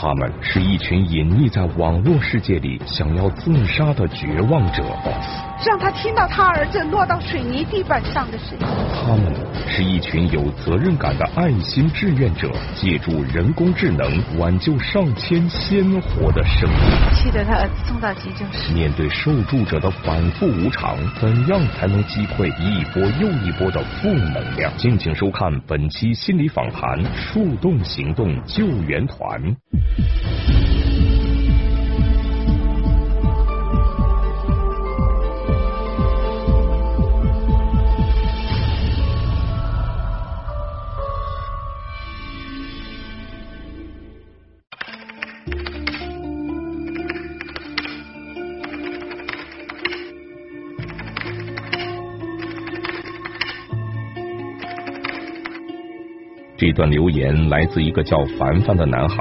他们是一群隐匿在网络世界里想要自杀的绝望者。让他听到他儿子落到水泥地板上的声音。他们是一群有责任感的爱心志愿者，借助人工智能挽救上千鲜活的生命。气得他儿子送到急救室。面对受助者的反复无常，怎样才能击溃一波又一波的负能量？敬请收看本期心理访谈：树洞行动救援团。这段留言来自一个叫凡凡的男孩，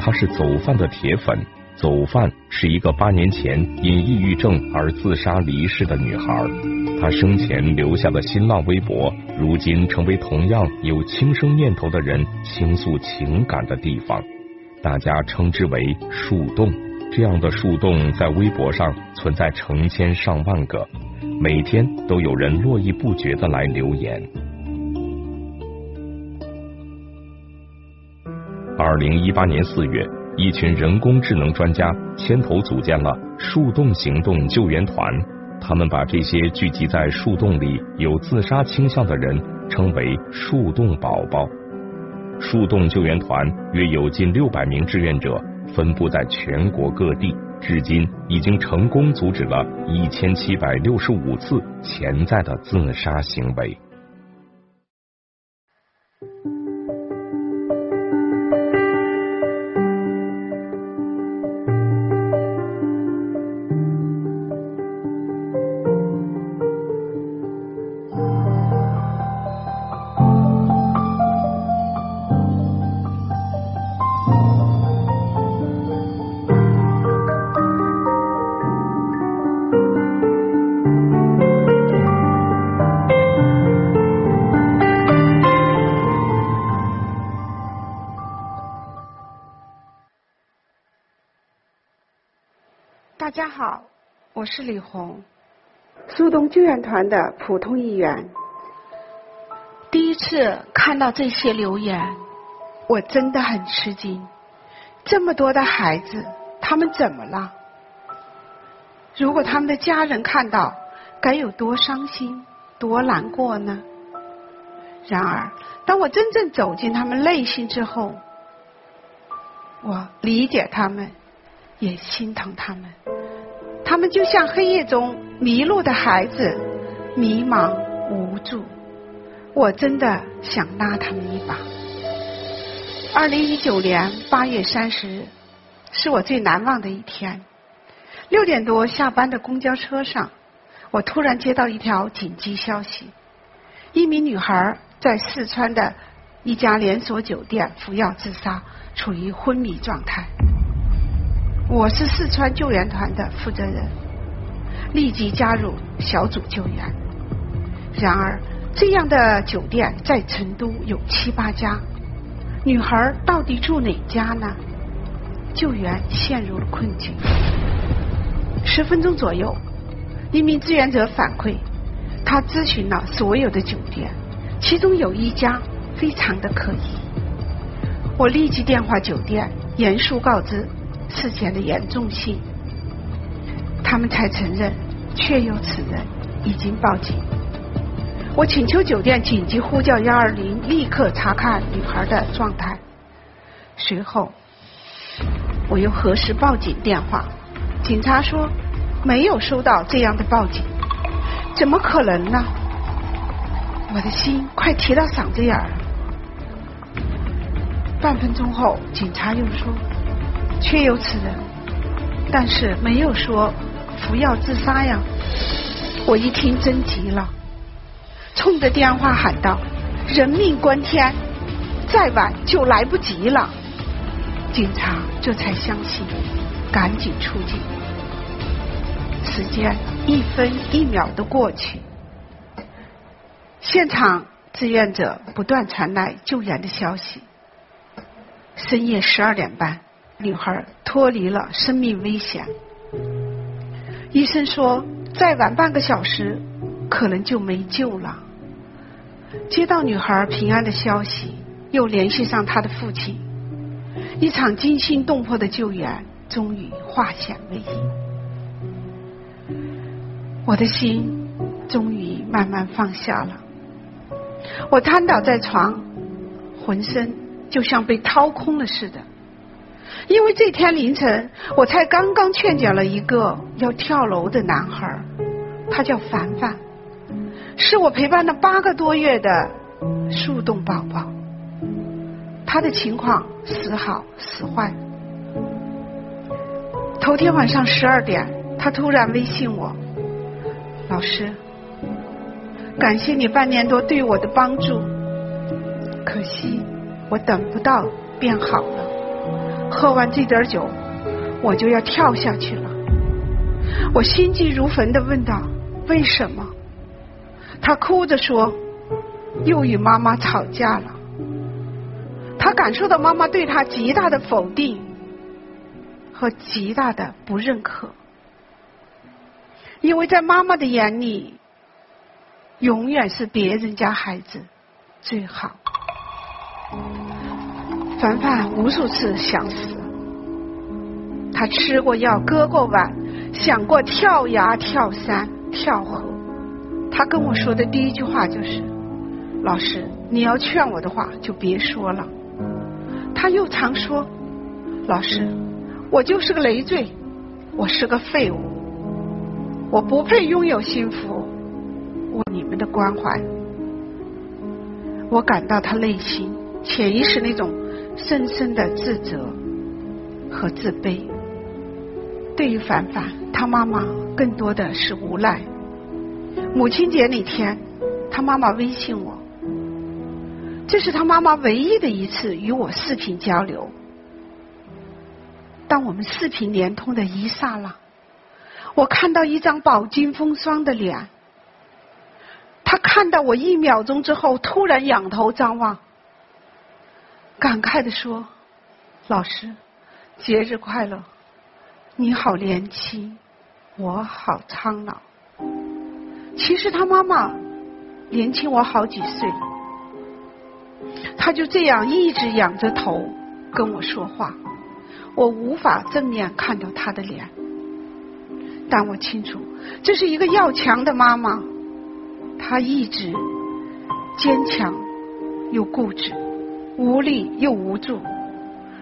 他是走饭的铁粉。走饭是一个八年前因抑郁症而自杀离世的女孩，她生前留下的新浪微博，如今成为同样有轻生念头的人倾诉情感的地方，大家称之为树洞。这样的树洞在微博上存在成千上万个，每天都有人络绎不绝的来留言。二零一八年四月，一群人工智能专家牵头组建了树洞行动救援团。他们把这些聚集在树洞里有自杀倾向的人称为“树洞宝宝”。树洞救援团约有近六百名志愿者，分布在全国各地，至今已经成功阻止了一千七百六十五次潜在的自杀行为。家好，我是李红，苏东救援团的普通一员。第一次看到这些留言，我真的很吃惊。这么多的孩子，他们怎么了？如果他们的家人看到，该有多伤心、多难过呢？然而，当我真正走进他们内心之后，我理解他们，也心疼他们。他们就像黑夜中迷路的孩子，迷茫无助。我真的想拉他们一把。二零一九年八月三十日，是我最难忘的一天。六点多下班的公交车上，我突然接到一条紧急消息：一名女孩在四川的一家连锁酒店服药自杀，处于昏迷状态。我是四川救援团的负责人，立即加入小组救援。然而，这样的酒店在成都有七八家，女孩到底住哪家呢？救援陷入了困境。十分钟左右，一名志愿者反馈，他咨询了所有的酒店，其中有一家非常的可疑。我立即电话酒店，严肃告知。事件的严重性，他们才承认确有此人，已经报警。我请求酒店紧急呼叫幺二零，立刻查看女孩的状态。随后，我又核实报警电话，警察说没有收到这样的报警，怎么可能呢？我的心快提到嗓子眼儿。半分钟后，警察又说。确有此人，但是没有说服药自杀呀。我一听真急了，冲着电话喊道：“人命关天，再晚就来不及了。”警察这才相信，赶紧出警。时间一分一秒的过去，现场志愿者不断传来救援的消息。深夜十二点半。女孩脱离了生命危险。医生说，再晚半个小时，可能就没救了。接到女孩平安的消息，又联系上她的父亲，一场惊心动魄的救援终于化险为夷。我的心终于慢慢放下了。我瘫倒在床，浑身就像被掏空了似的。因为这天凌晨，我才刚刚劝解了一个要跳楼的男孩，他叫凡凡，是我陪伴了八个多月的树洞宝宝。他的情况时好时坏。头天晚上十二点，他突然微信我：“老师，感谢你半年多对我的帮助，可惜我等不到变好了。”喝完这点酒，我就要跳下去了。我心急如焚的问道：“为什么？”他哭着说：“又与妈妈吵架了。”他感受到妈妈对他极大的否定和极大的不认可，因为在妈妈的眼里，永远是别人家孩子最好。凡凡无数次想死，他吃过药，割过腕，想过跳崖、跳山、跳河。他跟我说的第一句话就是：“老师，你要劝我的话就别说了。”他又常说：“老师，我就是个累赘，我是个废物，我不配拥有幸福，我你们的关怀。”我感到他内心潜意识那种。深深的自责和自卑。对于凡凡，他妈妈更多的是无奈。母亲节那天，他妈妈微信我，这是他妈妈唯一的一次与我视频交流。当我们视频连通的一刹那，我看到一张饱经风霜的脸。他看到我一秒钟之后，突然仰头张望。感慨的说：“老师，节日快乐！你好年轻，我好苍老。其实他妈妈年轻我好几岁。他就这样一直仰着头跟我说话，我无法正面看到他的脸，但我清楚这是一个要强的妈妈。她一直坚强又固执。”无力又无助，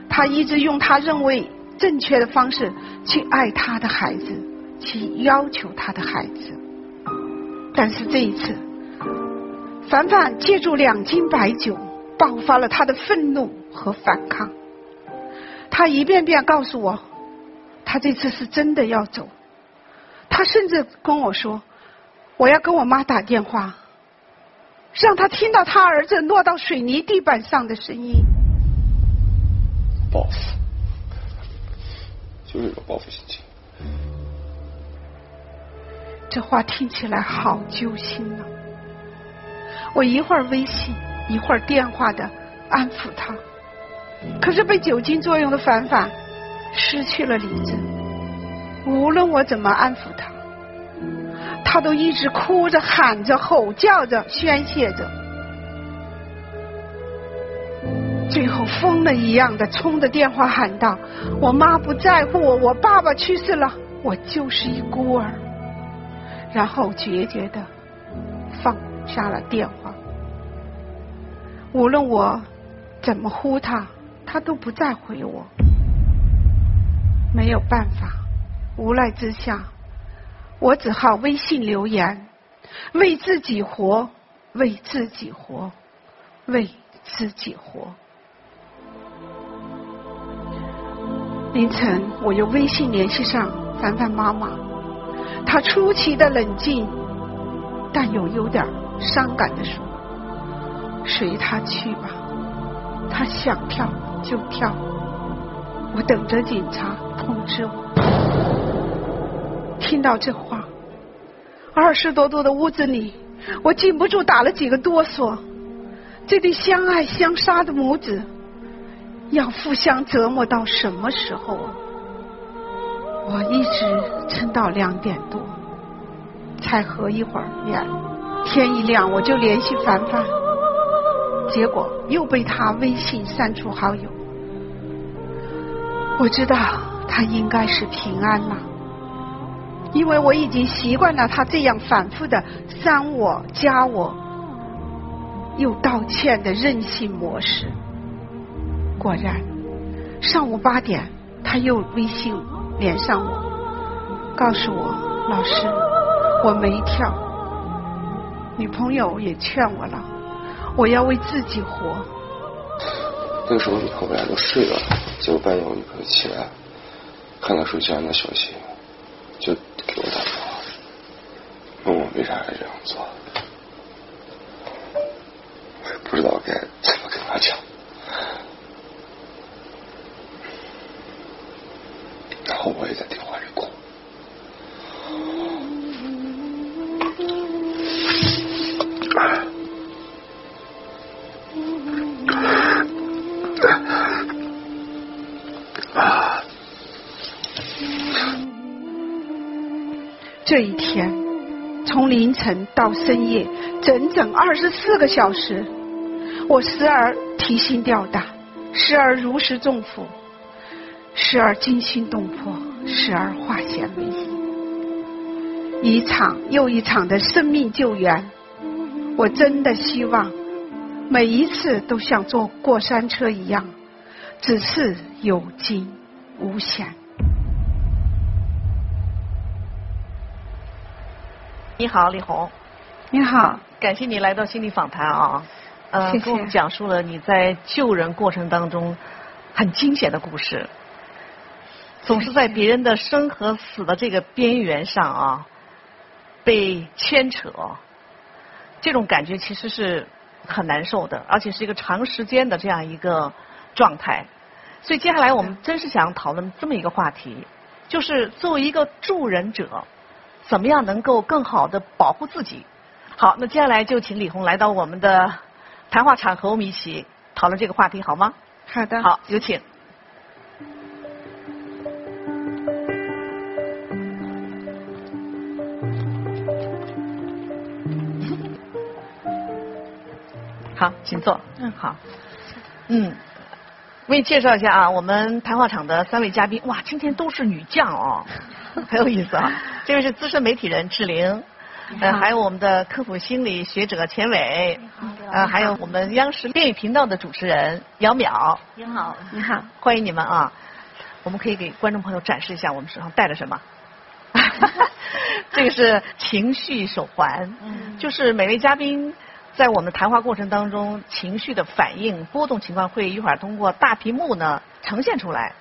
他一直用他认为正确的方式去爱他的孩子，去要求他的孩子。但是这一次，凡凡借助两斤白酒，爆发了他的愤怒和反抗。他一遍遍告诉我，他这次是真的要走。他甚至跟我说：“我要跟我妈打电话。”让他听到他儿子落到水泥地板上的声音。报复，就是有报复心情。这话听起来好揪心啊！我一会儿微信，一会儿电话的安抚他，可是被酒精作用的凡凡失去了理智。无论我怎么安抚他。他都一直哭着、喊着、吼叫着、宣泄着，最后疯了一样的冲着电话喊道：“我妈不在乎我，我爸爸去世了，我就是一孤儿。”然后决绝的放下了电话。无论我怎么呼他，他都不再回我。没有办法，无奈之下。我只好微信留言，为自己活，为自己活，为自己活。凌晨，我用微信联系上凡凡妈妈，她出奇的冷静，但又有点伤感的说：“随他去吧，他想跳就跳，我等着警察通知我。”听到这话，二十多度的屋子里，我禁不住打了几个哆嗦。这对相爱相杀的母子，要互相折磨到什么时候啊？我一直撑到两点多，才合一会儿眼。天一亮我就联系凡凡，结果又被他微信删除好友。我知道他应该是平安了，因为我已经习惯了他这样反复的删我、加我，又道歉的任性模式。果然，上午八点他又微信连上我，告诉我老师我没跳，女朋友也劝我了，我要为自己活。那个时候你和我俩都睡了，结果半夜我女朋友起来，看到手机上的消息，就，为啥要这样做，我也不知道该怎么跟他讲。然后我也在电话里哭。这一天，从凌晨到深夜，整整二十四个小时，我时而提心吊胆，时而如释重负。时而惊心动魄，时而化险为夷，一场又一场的生命救援，我真的希望每一次都像坐过山车一样，只是有惊无险。你好，李红。你好，感谢你来到心理访谈啊，呃，给我们讲述了你在救人过程当中很惊险的故事。总是在别人的生和死的这个边缘上啊，被牵扯，这种感觉其实是很难受的，而且是一个长时间的这样一个状态。所以接下来我们真是想讨论这么一个话题，就是作为一个助人者，怎么样能够更好的保护自己。好，那接下来就请李红来到我们的谈话场，和我们一起讨论这个话题，好吗？好的，好，有请。好，请坐。嗯好。嗯，为你介绍一下啊，我们谈话场的三位嘉宾，哇，今天都是女将哦，很有意思啊。这位是资深媒体人志玲，呃，还有我们的科普心理学者钱伟，呃，还有我们央视电影频道的主持人姚淼。你好，你好，欢迎你们啊！我们可以给观众朋友展示一下我们手上戴的什么。这个是情绪手环，嗯就是每位嘉宾在我们谈话过程当中情绪的反应波动情况会一会儿通过大屏幕呢呈现出来，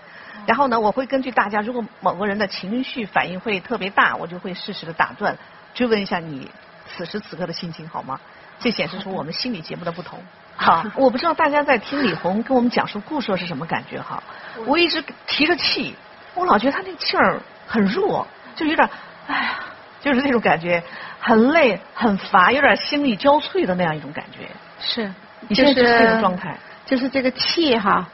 然后呢我会根据大家如果某个人的情绪反应会特别大，我就会适时的打断，追问一下你此时此刻的心情好吗？这显示出我们心理节目的不同。好，我不知道大家在听李红跟我们讲述故事是什么感觉哈。我一直提着气，我老觉得他那个气儿很弱，就有点，哎呀，就是那种感觉，很累、很乏，有点心力交瘁的那样一种感觉。是，你现在就是这种状态，就是这个气哈，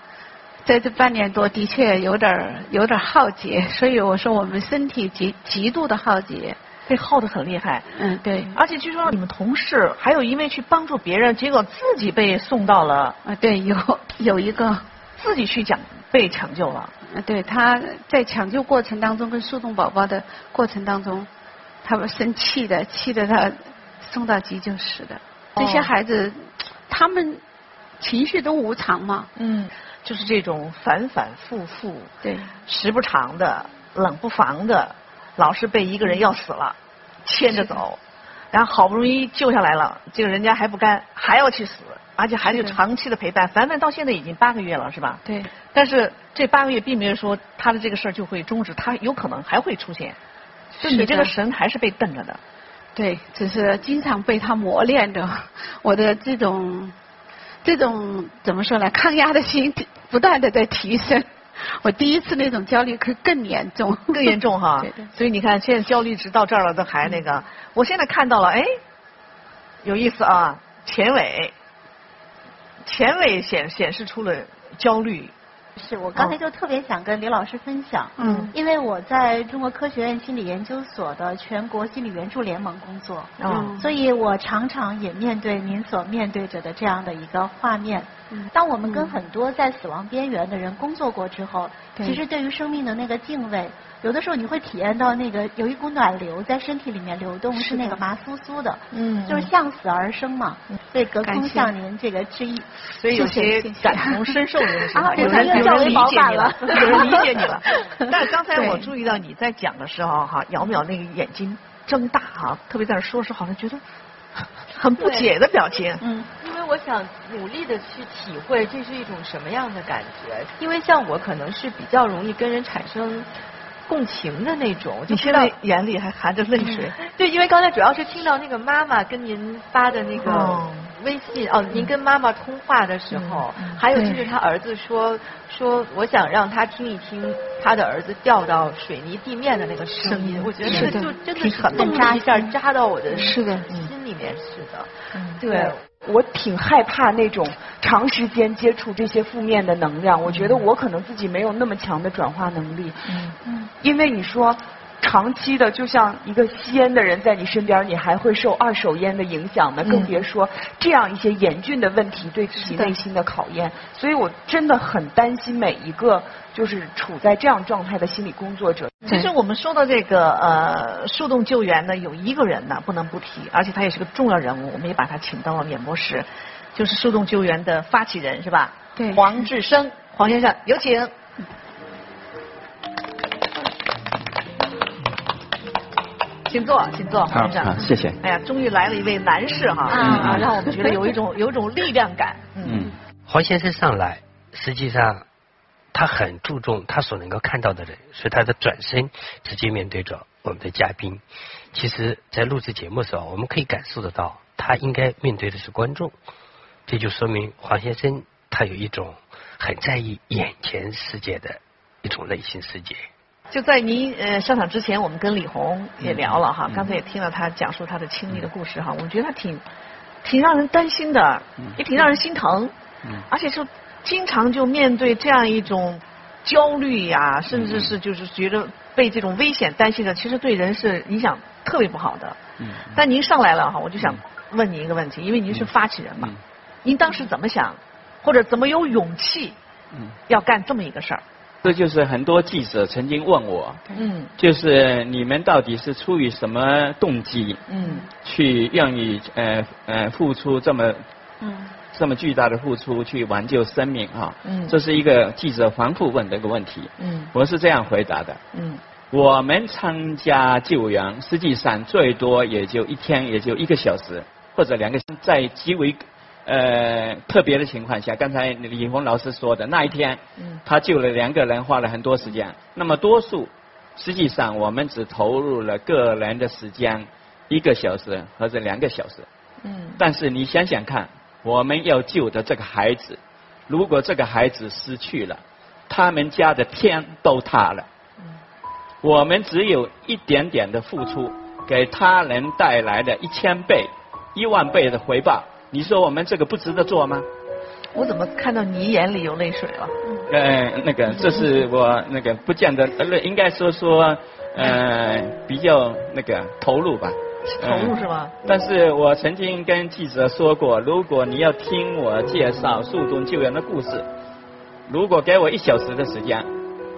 在这半年多的确有点儿有点儿耗竭，所以我说我们身体极极度的耗竭。被耗得很厉害。嗯，对，而且据说你们同事还有因为去帮助别人，结果自己被送到了，啊，对，有有一个，自己去讲被抢救了。啊，对，他在抢救过程当中跟树洞宝宝的过程当中，他们生气的，气得他送到急救室的。这些哦孩子，他们情绪都无常嘛。嗯，就是这种反反复复，对，时不常的、冷不防的，老是被一个人要死了，牵着走，然后好不容易救下来了，这个人家还不甘，还要去死，而且还得是长期的陪伴。凡凡到现在已经八个月了，是吧？对，但是这八个月并没有说他的这个事儿就会终止，他有可能还会出现。就你这个神还是被瞪着的。对，只是经常被他磨练着，我的这种这种怎么说呢？抗压的心不断的在提升。我第一次那种焦虑可更严重，更严重哈 对对。所以你看，现在焦虑值到这儿了，都还那个。我现在看到了，哎，有意思啊，前尾，前尾显显示出了焦虑，是我刚才就特别想跟李老师分享，嗯因为我在中国科学院心理研究所的全国心理援助联盟工作，嗯所以我常常也面对您所面对着的这样的一个画面。当我们跟很多在死亡边缘的人工作过之后，对。其实对于生命的那个敬畏，有的时候你会体验到那个有一股暖流在身体里面流动，是那个麻酥酥的，嗯。就是向死而生嘛。所以隔空向您这个致意。所以有些感同身受的人有人 有人理解你了，有人理解你了。但是刚才我注意到你在讲的时候哈，姚淼那个眼睛睁大哈，特别在那说的时候，好像觉得很不解的表情。嗯，我想努力的去体会这是一种什么样的感觉，因为像我可能是比较容易跟人产生共情的那种，就知道你现在眼里还含着泪水。对，因为刚才主要是听到那个妈妈跟您发的那个哦。微信，哦，您跟妈妈通话的时候，嗯还有就是他儿子说说，我想让他听一听他的儿子掉到水泥地面的那个声音，我觉得是就真的是挺狠的。动一下，扎到我的是的。心里面似的。嗯。对，我挺害怕那种长时间接触这些负面的能量，我觉得我可能自己没有那么强的转化能力。嗯嗯，因为你说长期的，就像一个吸烟的人在你身边，你还会受二手烟的影响呢，更别说这样一些严峻的问题对自己内心的考验。所以我真的很担心每一个就是处在这样状态的心理工作者。其实我们说到这个呃树洞救援呢，有一个人呢不能不提，而且他也是个重要人物，我们也把他请到了演播室，就是树洞救援的发起人是吧？对黄志生，黄先生有请。请坐，请坐，黄先生。谢谢。哎呀，终于来了一位男士哈，啊，让我们觉得有一种有一种力量感。嗯嗯，黄先生上来，实际上他很注重他所能够看到的人，所以他的转身直接面对着我们的嘉宾。其实，在录制节目的时候，我们可以感受得到，他应该面对的是观众。这就说明黄先生他有一种很在意眼前世界的一种内心世界。就在您呃上场之前，我们跟李红也聊了嗯哈，刚才也听了他讲述他的亲历的故事哈，我觉得他挺挺让人担心的，也挺让人心疼，嗯。而且是经常就面对这样一种焦虑呀，甚至嗯。是就是觉得被这种危险担心的，其实对人是影响特别不好的。嗯但您上来了哈，我就想问您一个问题，因为您是发起人嘛，嗯。您当时怎么想，或者怎么有勇气嗯，要干这么一个事儿？这就是很多记者曾经问我，嗯。就是你们到底是出于什么动机嗯。去愿意呃呃付出这么嗯。这么巨大的付出去挽救生命啊？嗯。这是一个记者反复问的一个问题。嗯。我是这样回答的：嗯。我们参加救援，实际上最多也就一天，也就一个小时或者两个，在极为呃特别的情况下，刚才李红老师说的那一天，嗯他救了两个人，花了很多时间。那么多数，实际上我们只投入了个人的时间一个小时或者两个小时。嗯但是你想想看，我们要救的这个孩子，如果这个孩子失去了，他们家的天都塌了。我们只有一点点的付出，给他人带来的一千倍、一万倍的回报。你说我们这个不值得做吗？我怎么看到你眼里有泪水了？呃，那个，这是我那个不见得，呃，应该说说，呃，比较那个投入吧。投入是吧？但是我曾经跟记者说过，如果你要听我介绍树洞救援的故事，如果给我一小时的时间，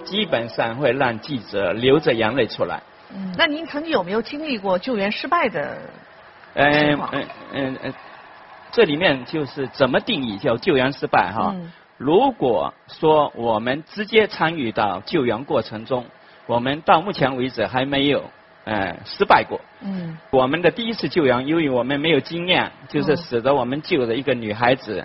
基本上会让记者流着眼泪出来。嗯，那您曾经有没有经历过救援失败的？情况嗯嗯嗯嗯，这里面就是怎么定义叫救援失败哈？嗯如果说我们直接参与到救援过程中，我们到目前为止还没有呃失败过。嗯我们的第一次救援，由于我们没有经验，就是使得我们救的一个女孩子，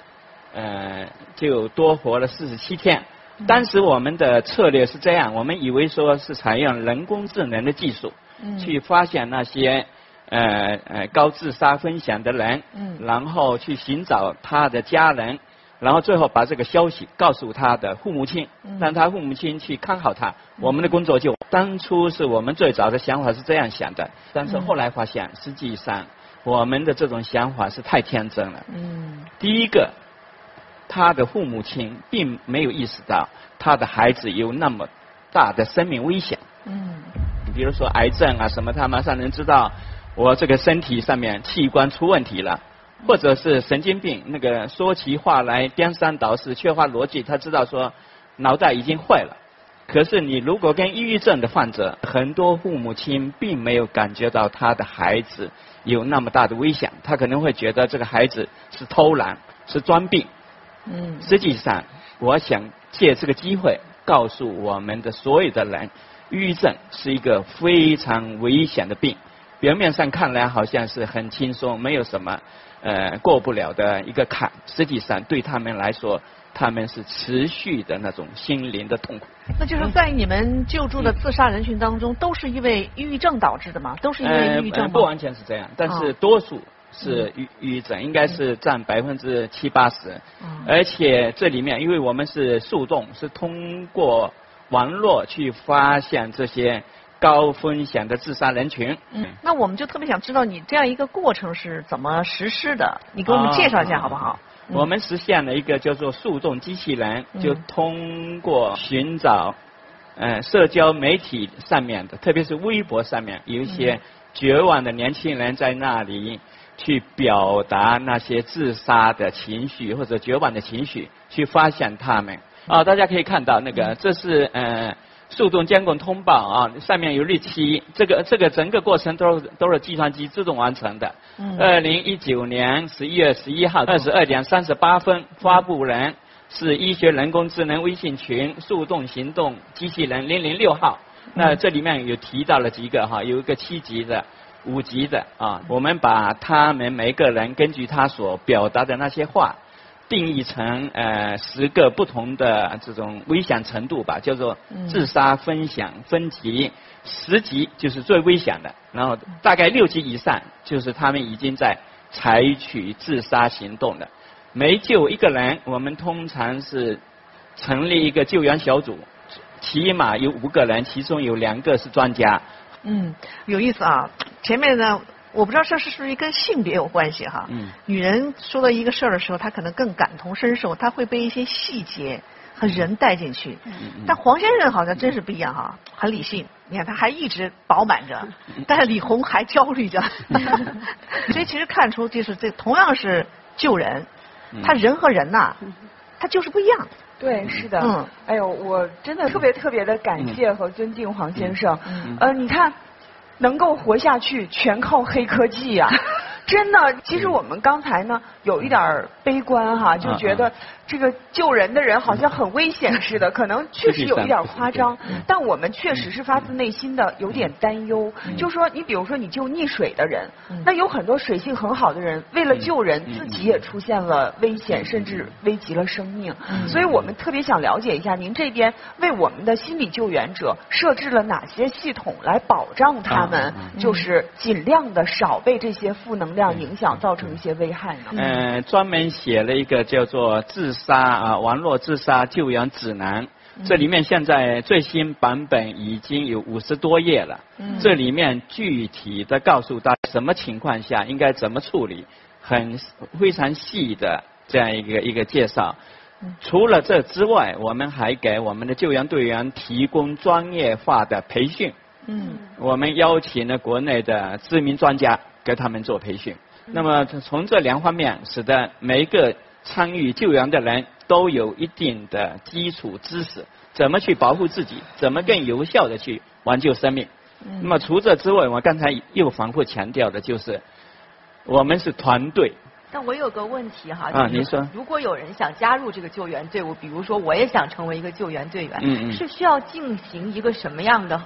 呃，就多活了四十七天。当时我们的策略是这样，我们以为说是采用人工智能的技术，嗯去发现那些呃呃高自杀分享的人，嗯然后去寻找他的家人，然后最后把这个消息告诉他的父母亲，嗯让他父母亲去看好他。我们的工作就当初是我们最早的想法是这样想的，但是后来发现，实际上我们的这种想法是太天真了。嗯第一个，他的父母亲并没有意识到他的孩子有那么大的生命危险。嗯。比如说癌症啊什么，他马上能知道我这个身体上面器官出问题了，或者是神经病，那个说起话来颠三倒四，缺乏逻辑，他知道说脑袋已经坏了。可是你如果跟抑郁症的患者，很多父母亲并没有感觉到他的孩子有那么大的危险，他可能会觉得这个孩子是偷懒，是装病。嗯。实际上，我想借这个机会告诉我们的所有的人。抑郁症是一个非常危险的病，表面上看来好像是很轻松，没有什么呃过不了的一个坎。实际上对他们来说，他们是持续的那种心灵的痛苦。那就是在你们救助的自杀人群当中，都是因为抑郁症导致的吗？都是因为抑郁症吗？不完全是这样，但是多数是抑抑郁症，应该是占百分之七八十。而且这里面，因为我们是速动，是通过。网络去发现这些高风险的自杀人群。嗯，那我们就特别想知道你这样一个过程是怎么实施的，你给我们介绍一下好不好？我们实现了一个叫做速动机器人，就通过寻找，呃，社交媒体上面的，特别是微博上面有一些绝望的年轻人在那里去表达那些自杀的情绪或者绝望的情绪，去发现他们。啊，大家可以看到那个，这是呃速动监控通报啊，上面有日期，这个这个整个过程都是都是计算机自动完成的。嗯。二零一九年十一月十一号二十二点三十八分，发布人是医学人工智能微信群速动行动机器人零零六号。那这里面有提到了几个哈，有一个七级的、五级的啊，我们把他们每个人根据他所表达的那些话。定义成呃十个不同的这种危险程度吧，叫做自杀分享分级，十级就是最危险的，然后大概六级以上就是他们已经在采取自杀行动了。每救一个人，我们通常是成立一个救援小组，起码有五个人，其中有两个是专家。嗯，有意思啊，前面呢。我不知道这是是不是跟性别有关系哈？嗯。女人说到一个事儿的时候，她可能更感同身受，她会被一些细节和人带进去。嗯嗯。但黄先生好像真是不一样哈，很理性。你看他还一直饱满着，但是李红还焦虑着。所以其实看出就是这同样是救人，他人和人呐，他就是不一样。对，是的。嗯。哎呦，我真的特别特别的感谢和尊敬黄先生。嗯。呃，你看。能够活下去，全靠黑科技呀！真的，其实我们刚才呢，有一点悲观哈，就觉得。这个救人的人好像很危险似的，可能确实有一点夸张，但我们确实是发自内心的有点担忧。就说你比如说你救溺水的人，那有很多水性很好的人，为了救人，自己也出现了危险，甚至危及了生命。所以我们特别想了解一下，您这边为我们的心理救援者设置了哪些系统来保障他们，就是尽量的少被这些负能量影响，造成一些危害呢？嗯，专门写了一个叫做自杀啊，网络自杀救援指南，这里面现在最新版本已经有五十多页了。嗯这里面具体的告诉大家什么情况下应该怎么处理，很非常细的这样一个一个介绍。除了这之外，我们还给我们的救援队员提供专业化的培训。嗯，我们邀请了国内的知名专家给他们做培训。那么从这两方面，使得每一个。参与救援的人都有一定的基础知识，怎么去保护自己，怎么更有效的去挽救生命。那么除这之外，我刚才又反复强调的就是，我们是团队。但我有个问题哈，啊，您说，如果有人想加入这个救援队伍，比如说我也想成为一个救援队员，是需要进行一个什么样的？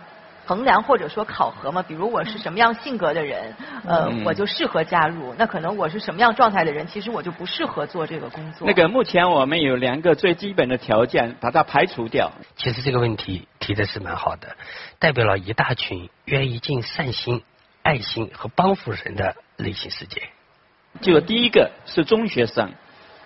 衡量或者说考核嘛，比如我是什么样性格的人，呃，我就适合加入。那可能我是什么样状态的人，其实我就不适合做这个工作。那个目前我们有两个最基本的条件，把它排除掉。其实这个问题提的是蛮好的，代表了一大群愿意尽善心、爱心和帮扶人的内心世界。就第一个是中学生，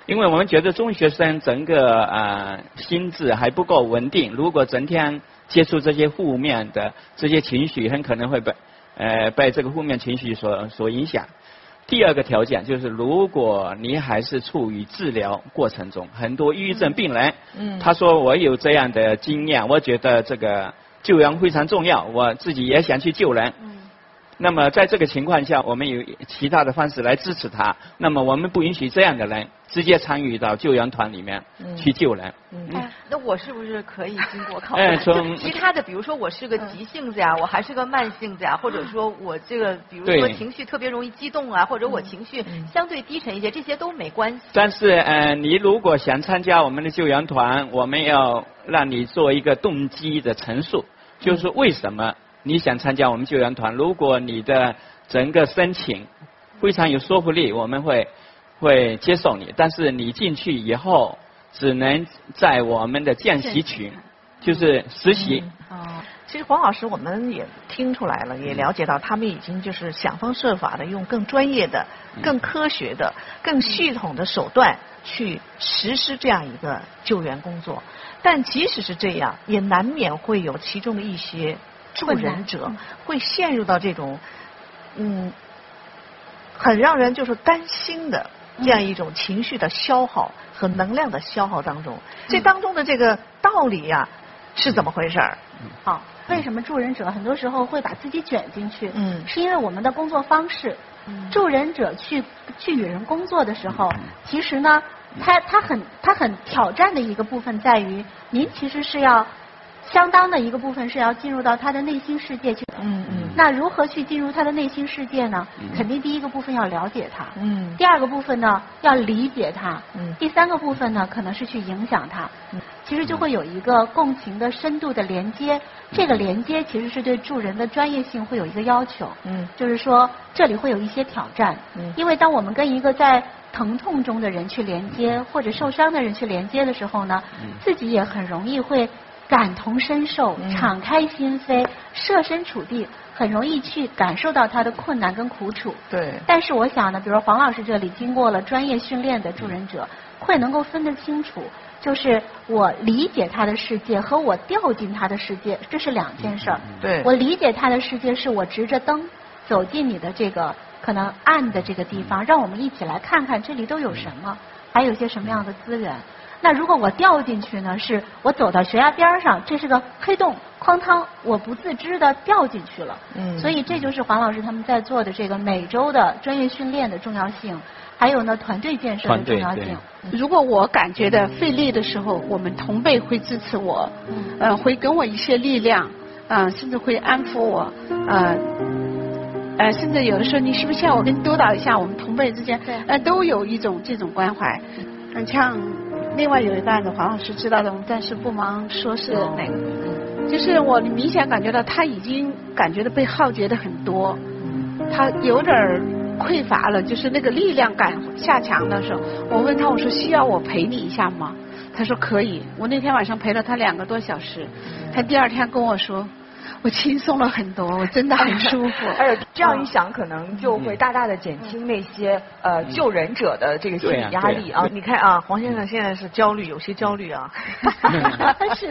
因为我们觉得中学生整个啊心智还不够稳定，如果整天。接触这些负面的这些情绪，很可能会被呃被这个负面情绪所所影响。第二个条件就是，如果你还是处于治疗过程中，很多抑郁症病人，嗯，他说我有这样的经验，我觉得这个救援非常重要，我自己也想去救人。那么在这个情况下，我们有其他的方式来支持他。那么我们不允许这样的人直接参与到救援团里面去救人。哎，那我是不是可以经过考虑？就其 他的，比如说我是个急性子呀，我还是个慢性子呀，或者说我这个，比如说情绪特别容易激动啊，或者我情绪相对低沉一些，这些都没关系。但是，呃，你如果想参加我们的救援团，我们要让你做一个动机的陈述，就是为什么。你想参加我们救援团？如果你的整个申请非常有说服力，我们会会接受你。但是你进去以后，只能在我们的见习群，就是实习。哦，其实黄老师，我们也听出来了，也了解到他们已经就是想方设法的用更专业的、更科学的、更系统的手段去实施这样一个救援工作。但即使是这样，也难免会有其中的一些。助人者会陷入到这种嗯很让人就是担心的这样一种情绪的消耗和能量的消耗当中，这当中的这个道理呀是怎么回事儿？好，为什么助人者很多时候会把自己卷进去？嗯，是因为我们的工作方式，助人者去去与人工作的时候，其实呢，他他很他很挑战的一个部分在于，您其实是要。相当的一个部分是要进入到他的内心世界去。嗯嗯。那如何去进入他的内心世界呢？肯定第一个部分要了解他。嗯。第二个部分呢，要理解他。嗯。第三个部分呢，可能是去影响他。嗯。其实就会有一个共情的深度的连接。这个连接其实是对助人的专业性会有一个要求。嗯。就是说，这里会有一些挑战。嗯。因为当我们跟一个在疼痛中的人去连接，或者受伤的人去连接的时候呢，自己也很容易会。感同身受，敞开心扉，设身处地，很容易去感受到他的困难跟苦楚。对。但是我想呢，比如黄老师这里经过了专业训练的助人者，会能够分得清楚，就是我理解他的世界和我掉进他的世界，这是两件事儿。对。我理解他的世界，是我执着灯走进你的这个可能暗的这个地方，让我们一起来看看这里都有什么，还有些什么样的资源。那如果我掉进去呢？是我走到悬崖边上，这是个黑洞，哐当，我不自知的掉进去了。嗯。所以这就是黄老师他们在做的这个每周的专业训练的重要性，还有呢团队建设的重要性。如果我感觉的费力的时候，我们同辈会支持我，嗯，会给我一些力量，嗯，甚至会安抚我，呃，呃，甚至有的时候你是不是要我给你督导一下？我们同辈之间，呃，都有一种这种关怀，嗯，像。另外有一个案子，黄老师知道的，我们暂时不忙说是哪个。就是我明显感觉到他已经感觉到被耗竭的很多，他有点匮乏了，就是那个力量感下强的时候，我问他我说需要我陪你一下吗？他说可以。我那天晚上陪了他两个多小时，他第二天跟我说。我轻松了很多，我真的很舒服。而且这样一想，可能就会大大的减轻那些呃救人者的这个心理压力啊。你看啊，黄先生现在是焦虑，有些焦虑啊。是，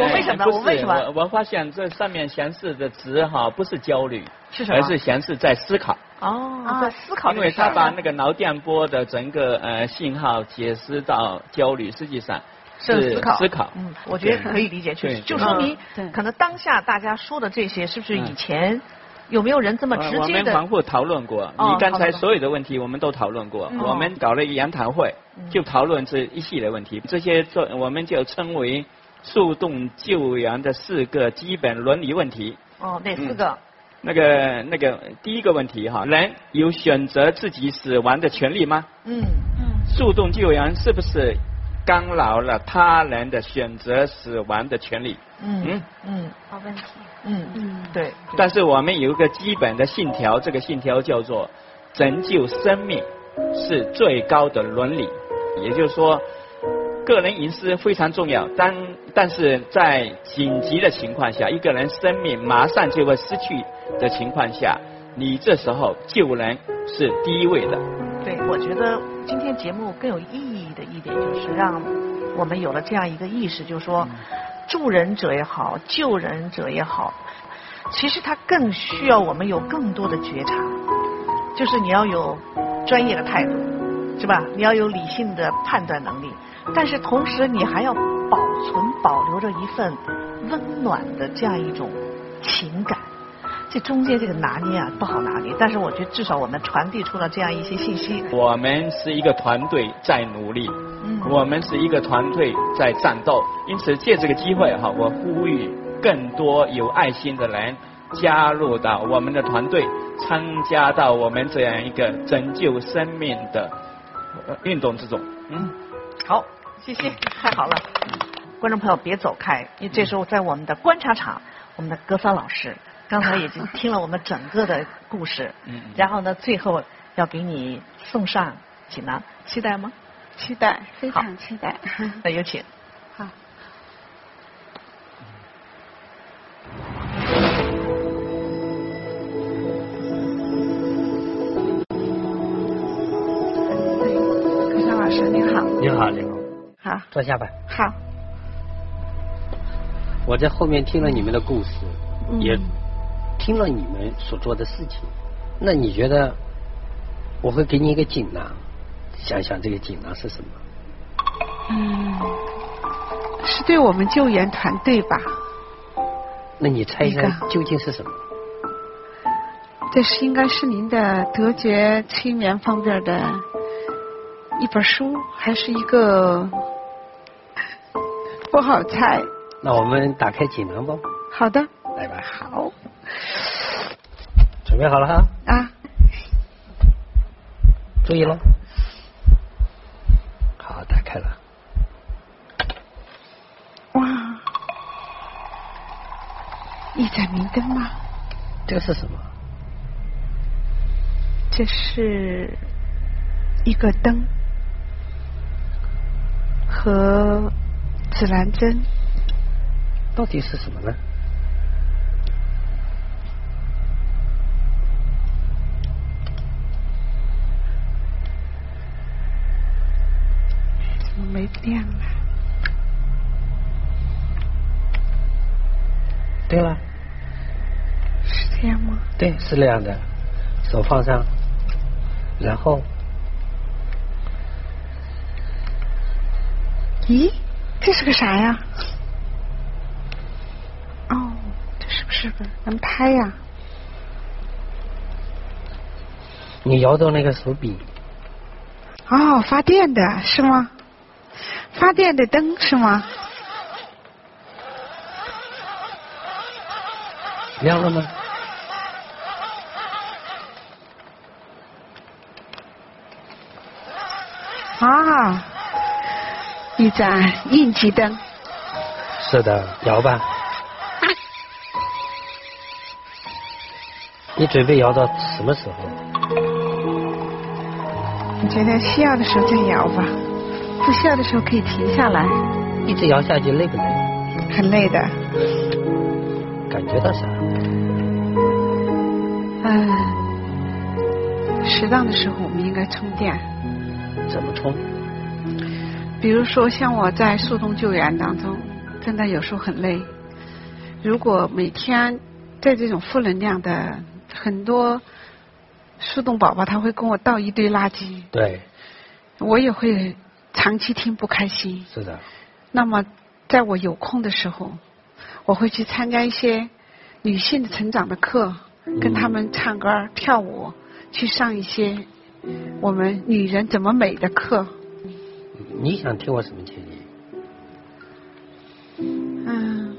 我为什么？我为什么？我发现这上面显示的值哈，不是焦虑，是什么？而是显示在思考。哦，在思考。因为他把那个脑电波的整个呃信号解释到焦虑，实际上。是思考，思考，嗯，我觉得可以理解，确实就说明可能当下大家说的这些，是不是以前有没有人这么直接的？我们反复讨论过，你刚才所有的问题我们都讨论过，我们搞了一个研讨会，就讨论这一系列问题，这些做我们就称为速动救援的四个基本伦理问题。哦，哪四个？那个那个第一个问题哈，人有选择自己死亡的权利吗？嗯嗯。速动救援是不是？干扰了他人的选择死亡的权利。嗯嗯，好问题。嗯嗯，对。但是我们有一个基本的信条，这个信条叫做拯救生命是最高的伦理。也就是说，个人隐私非常重要。但但是在紧急的情况下，一个人生命马上就会失去的情况下，你这时候救人是第一位的。对，我觉得今天节目更有意义的一点就是让我们有了这样一个意识，就是说助人者也好，救人者也好，其实他更需要我们有更多的觉察。就是你要有专业的态度，是吧？你要有理性的判断能力，但是同时你还要保存、保留着一份温暖的这样一种情感。这中间这个拿捏啊，不好拿捏。但是我觉得至少我们传递出了这样一些信息。我们是一个团队在努力，嗯，我们是一个团队在战斗。因此借这个机会哈，我呼吁更多有爱心的人加入到我们的团队，参加到我们这样一个拯救生命的运动之中。嗯，好，谢谢，太好了。观众朋友别走开，因为这时候在我们的观察场，我们的格桑老师。刚才已经听了我们整个的故事，嗯，然后呢，最后要给你送上锦囊，期待吗？期待，非常期待。那有请。好。可香老师您好。你好，你好。好。坐下吧。好。我在后面听了你们的故事，也。听了你们所做的事情，那你觉得我会给你一个锦囊？想想这个锦囊是什么？嗯，是对我们救援团队吧？那你猜一猜究竟是什么？这是应该是您的德觉催眠方面的一本书，还是一个不好猜？那我们打开锦囊吧。好的。来吧。好。准备好了哈！啊！注意喽，好，打开了。哇！一盏明灯吗？这个是什么？这是一个灯和指南针。到底是什么呢？没电了。对了，是这样吗？对，是那样的。手放上，然后，咦，这是个啥呀？哦，这是不是个能拍呀？你摇动那个手柄。哦，发电的是吗？发电的灯是吗？亮了吗？啊，一盏应急灯。是的，摇吧。你准备摇到什么时候？你觉得需要的时候再摇吧。不需要的时候可以停下来。一直摇下去累不累？很累的。感觉到啥？嗯，适当的时候我们应该充电。怎么充？比如说像我在速冻救援当中，真的有时候很累。如果每天在这种负能量的很多速冻宝宝，他会跟我倒一堆垃圾。对。我也会。长期听不开心。是的。那么，在我有空的时候，我会去参加一些女性的成长的课，跟她们唱歌、跳舞，去上一些我们女人怎么美的课。你想听我什么建议？嗯，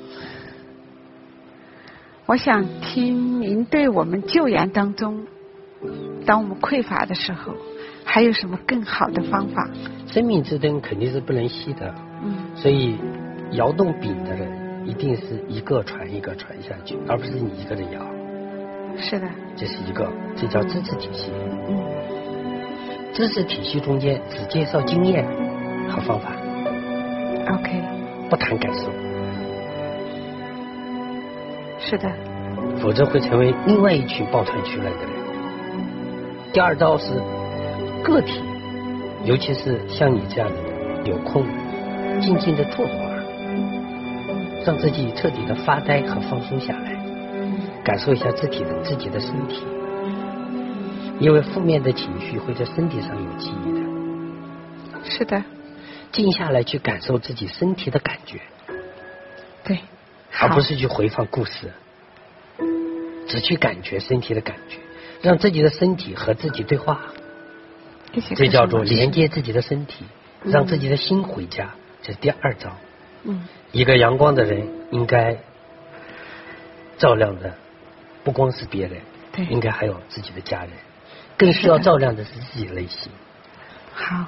我想听您对我们救援当中，当我们匮乏的时候。还有什么更好的方法？生命之灯肯定是不能熄的，嗯，所以摇动柄的人一定是一个传一个传下去，而不是你一个人摇。是的，这是一个，这叫知识体系。嗯，知识体系中间只介绍经验和方法。OK。不谈感受。是的。否则会成为另外一群抱团取暖的人。第二招是。个体，尤其是像你这样的人，有空静静的坐会儿，让自己彻底的发呆和放松下来，感受一下自己的自己的身体，因为负面的情绪会在身体上有记忆的。是的。静下来去感受自己身体的感觉。对。而不是去回放故事。只去感觉身体的感觉，让自己的身体和自己对话。这叫做连接自己的身体，让自己的心回家。这是第二招。嗯。一个阳光的人应该照亮的不光是别人，对，应该还有自己的家人，更需要照亮的是自己内心。好。